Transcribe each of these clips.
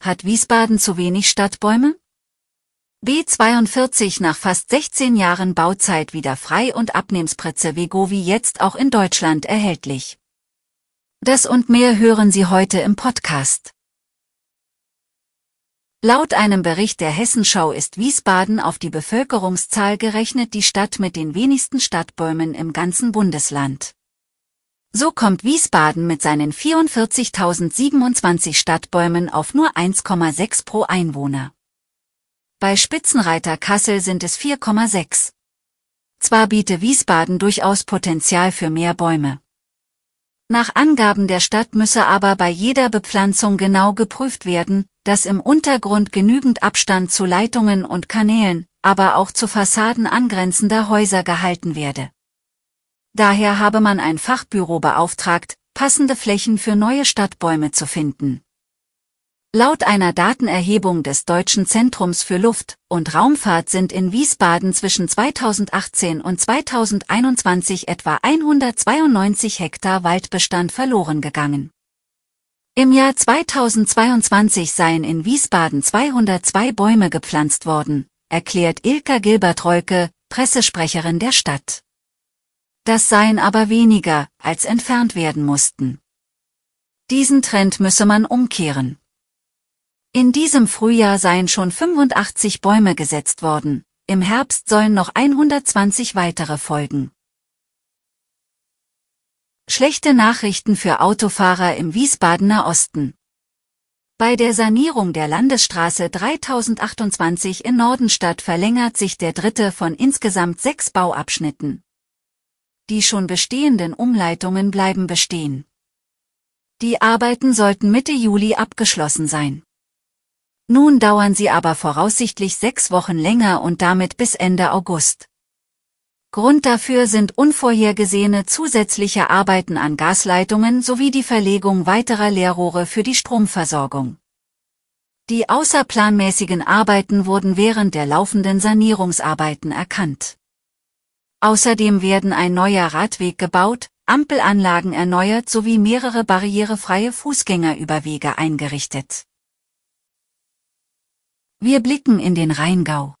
Hat Wiesbaden zu wenig Stadtbäume? B42 nach fast 16 Jahren Bauzeit wieder frei und Abnehmspritze Vegovi jetzt auch in Deutschland erhältlich. Das und mehr hören Sie heute im Podcast. Laut einem Bericht der Hessenschau ist Wiesbaden auf die Bevölkerungszahl gerechnet die Stadt mit den wenigsten Stadtbäumen im ganzen Bundesland. So kommt Wiesbaden mit seinen 44.027 Stadtbäumen auf nur 1,6 pro Einwohner. Bei Spitzenreiter Kassel sind es 4,6. Zwar biete Wiesbaden durchaus Potenzial für mehr Bäume. Nach Angaben der Stadt müsse aber bei jeder Bepflanzung genau geprüft werden, dass im Untergrund genügend Abstand zu Leitungen und Kanälen, aber auch zu Fassaden angrenzender Häuser gehalten werde. Daher habe man ein Fachbüro beauftragt, passende Flächen für neue Stadtbäume zu finden. Laut einer Datenerhebung des Deutschen Zentrums für Luft- und Raumfahrt sind in Wiesbaden zwischen 2018 und 2021 etwa 192 Hektar Waldbestand verloren gegangen. Im Jahr 2022 seien in Wiesbaden 202 Bäume gepflanzt worden, erklärt Ilka Gilbert-Reuke, Pressesprecherin der Stadt. Das seien aber weniger, als entfernt werden mussten. Diesen Trend müsse man umkehren. In diesem Frühjahr seien schon 85 Bäume gesetzt worden, im Herbst sollen noch 120 weitere folgen. Schlechte Nachrichten für Autofahrer im Wiesbadener Osten. Bei der Sanierung der Landesstraße 3028 in Nordenstadt verlängert sich der dritte von insgesamt sechs Bauabschnitten die schon bestehenden Umleitungen bleiben bestehen. Die Arbeiten sollten Mitte Juli abgeschlossen sein. Nun dauern sie aber voraussichtlich sechs Wochen länger und damit bis Ende August. Grund dafür sind unvorhergesehene zusätzliche Arbeiten an Gasleitungen sowie die Verlegung weiterer Leerrohre für die Stromversorgung. Die außerplanmäßigen Arbeiten wurden während der laufenden Sanierungsarbeiten erkannt. Außerdem werden ein neuer Radweg gebaut, Ampelanlagen erneuert sowie mehrere barrierefreie Fußgängerüberwege eingerichtet. Wir blicken in den Rheingau.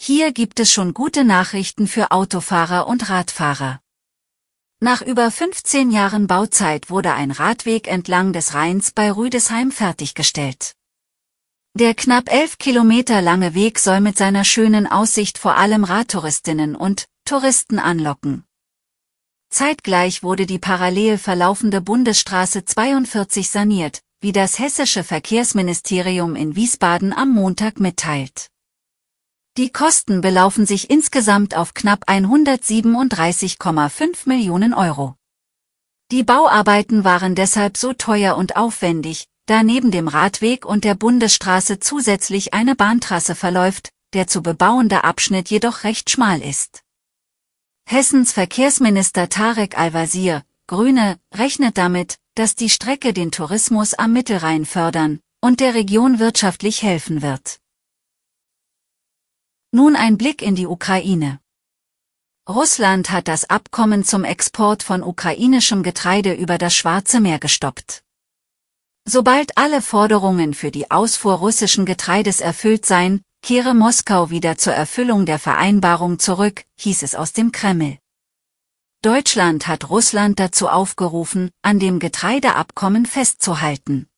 Hier gibt es schon gute Nachrichten für Autofahrer und Radfahrer. Nach über 15 Jahren Bauzeit wurde ein Radweg entlang des Rheins bei Rüdesheim fertiggestellt. Der knapp elf Kilometer lange Weg soll mit seiner schönen Aussicht vor allem Radtouristinnen und Touristen anlocken. Zeitgleich wurde die parallel verlaufende Bundesstraße 42 saniert, wie das hessische Verkehrsministerium in Wiesbaden am Montag mitteilt. Die Kosten belaufen sich insgesamt auf knapp 137,5 Millionen Euro. Die Bauarbeiten waren deshalb so teuer und aufwendig, da neben dem Radweg und der Bundesstraße zusätzlich eine Bahntrasse verläuft, der zu bebauende Abschnitt jedoch recht schmal ist. Hessens Verkehrsminister Tarek Al-Wazir, Grüne, rechnet damit, dass die Strecke den Tourismus am Mittelrhein fördern und der Region wirtschaftlich helfen wird. Nun ein Blick in die Ukraine. Russland hat das Abkommen zum Export von ukrainischem Getreide über das Schwarze Meer gestoppt. Sobald alle Forderungen für die Ausfuhr russischen Getreides erfüllt seien, kehre Moskau wieder zur Erfüllung der Vereinbarung zurück, hieß es aus dem Kreml. Deutschland hat Russland dazu aufgerufen, an dem Getreideabkommen festzuhalten.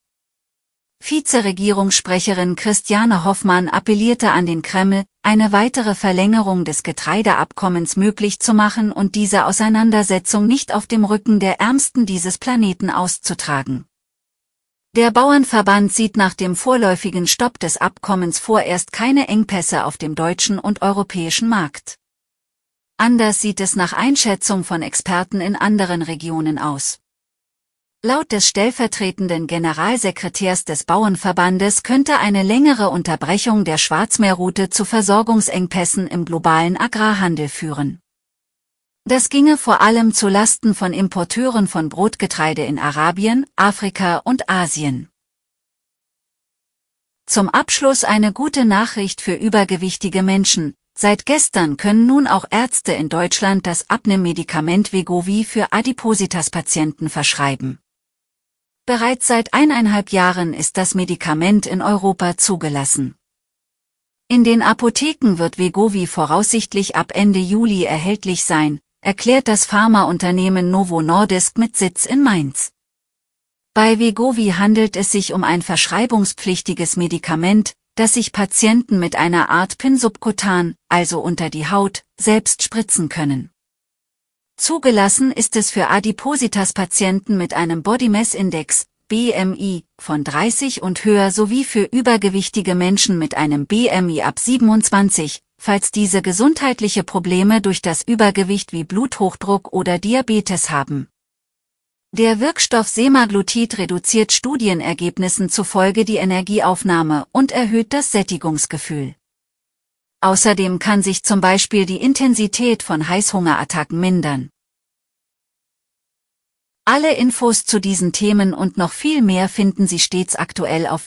Vizeregierungssprecherin Christiane Hoffmann appellierte an den Kreml, eine weitere Verlängerung des Getreideabkommens möglich zu machen und diese Auseinandersetzung nicht auf dem Rücken der Ärmsten dieses Planeten auszutragen. Der Bauernverband sieht nach dem vorläufigen Stopp des Abkommens vorerst keine Engpässe auf dem deutschen und europäischen Markt. Anders sieht es nach Einschätzung von Experten in anderen Regionen aus. Laut des stellvertretenden Generalsekretärs des Bauernverbandes könnte eine längere Unterbrechung der Schwarzmeerroute zu Versorgungsengpässen im globalen Agrarhandel führen. Das ginge vor allem zu Lasten von Importeuren von Brotgetreide in Arabien, Afrika und Asien. Zum Abschluss eine gute Nachricht für übergewichtige Menschen. Seit gestern können nun auch Ärzte in Deutschland das Abnehmmedikament Vegovi für Adipositas-Patienten verschreiben. Bereits seit eineinhalb Jahren ist das Medikament in Europa zugelassen. In den Apotheken wird Vegovi voraussichtlich ab Ende Juli erhältlich sein, erklärt das Pharmaunternehmen Novo Nordisk mit Sitz in Mainz. Bei Vegovi handelt es sich um ein verschreibungspflichtiges Medikament, das sich Patienten mit einer Art PIN subkutan, also unter die Haut, selbst spritzen können. Zugelassen ist es für Adipositas-Patienten mit einem Body Mass Index, BMI, von 30 und höher sowie für übergewichtige Menschen mit einem BMI ab 27, falls diese gesundheitliche Probleme durch das Übergewicht wie Bluthochdruck oder Diabetes haben. Der Wirkstoff Semaglutid reduziert Studienergebnissen zufolge die Energieaufnahme und erhöht das Sättigungsgefühl. Außerdem kann sich zum Beispiel die Intensität von Heißhungerattacken mindern. Alle Infos zu diesen Themen und noch viel mehr finden Sie stets aktuell auf